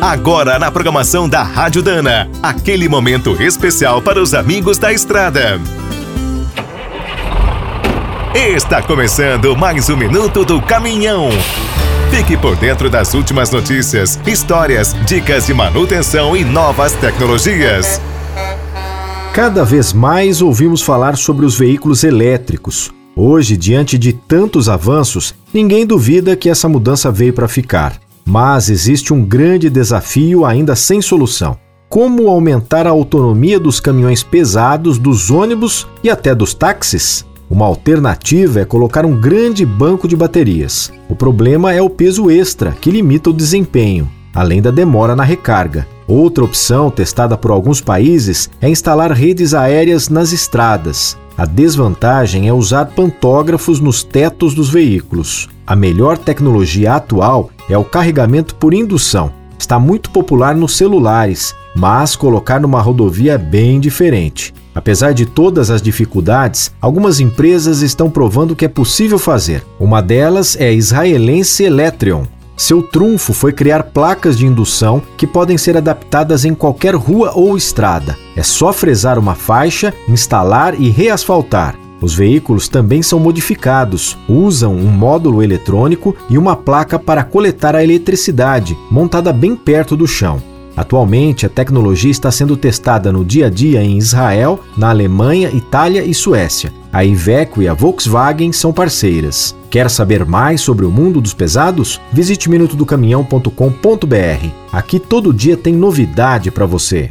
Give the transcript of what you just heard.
Agora na programação da Rádio Dana, aquele momento especial para os amigos da estrada. Está começando mais um minuto do caminhão. Fique por dentro das últimas notícias, histórias, dicas de manutenção e novas tecnologias. Cada vez mais ouvimos falar sobre os veículos elétricos. Hoje, diante de tantos avanços, ninguém duvida que essa mudança veio para ficar. Mas existe um grande desafio ainda sem solução: como aumentar a autonomia dos caminhões pesados, dos ônibus e até dos táxis? Uma alternativa é colocar um grande banco de baterias. O problema é o peso extra, que limita o desempenho, além da demora na recarga. Outra opção, testada por alguns países, é instalar redes aéreas nas estradas. A desvantagem é usar pantógrafos nos tetos dos veículos. A melhor tecnologia atual é o carregamento por indução. Está muito popular nos celulares, mas colocar numa rodovia é bem diferente. Apesar de todas as dificuldades, algumas empresas estão provando que é possível fazer. Uma delas é a israelense Electrion. Seu trunfo foi criar placas de indução que podem ser adaptadas em qualquer rua ou estrada. É só fresar uma faixa, instalar e reasfaltar. Os veículos também são modificados, usam um módulo eletrônico e uma placa para coletar a eletricidade, montada bem perto do chão. Atualmente, a tecnologia está sendo testada no dia a dia em Israel, na Alemanha, Itália e Suécia. A Iveco e a Volkswagen são parceiras. Quer saber mais sobre o mundo dos pesados? Visite minutodocaminhão.com.br. Aqui todo dia tem novidade para você.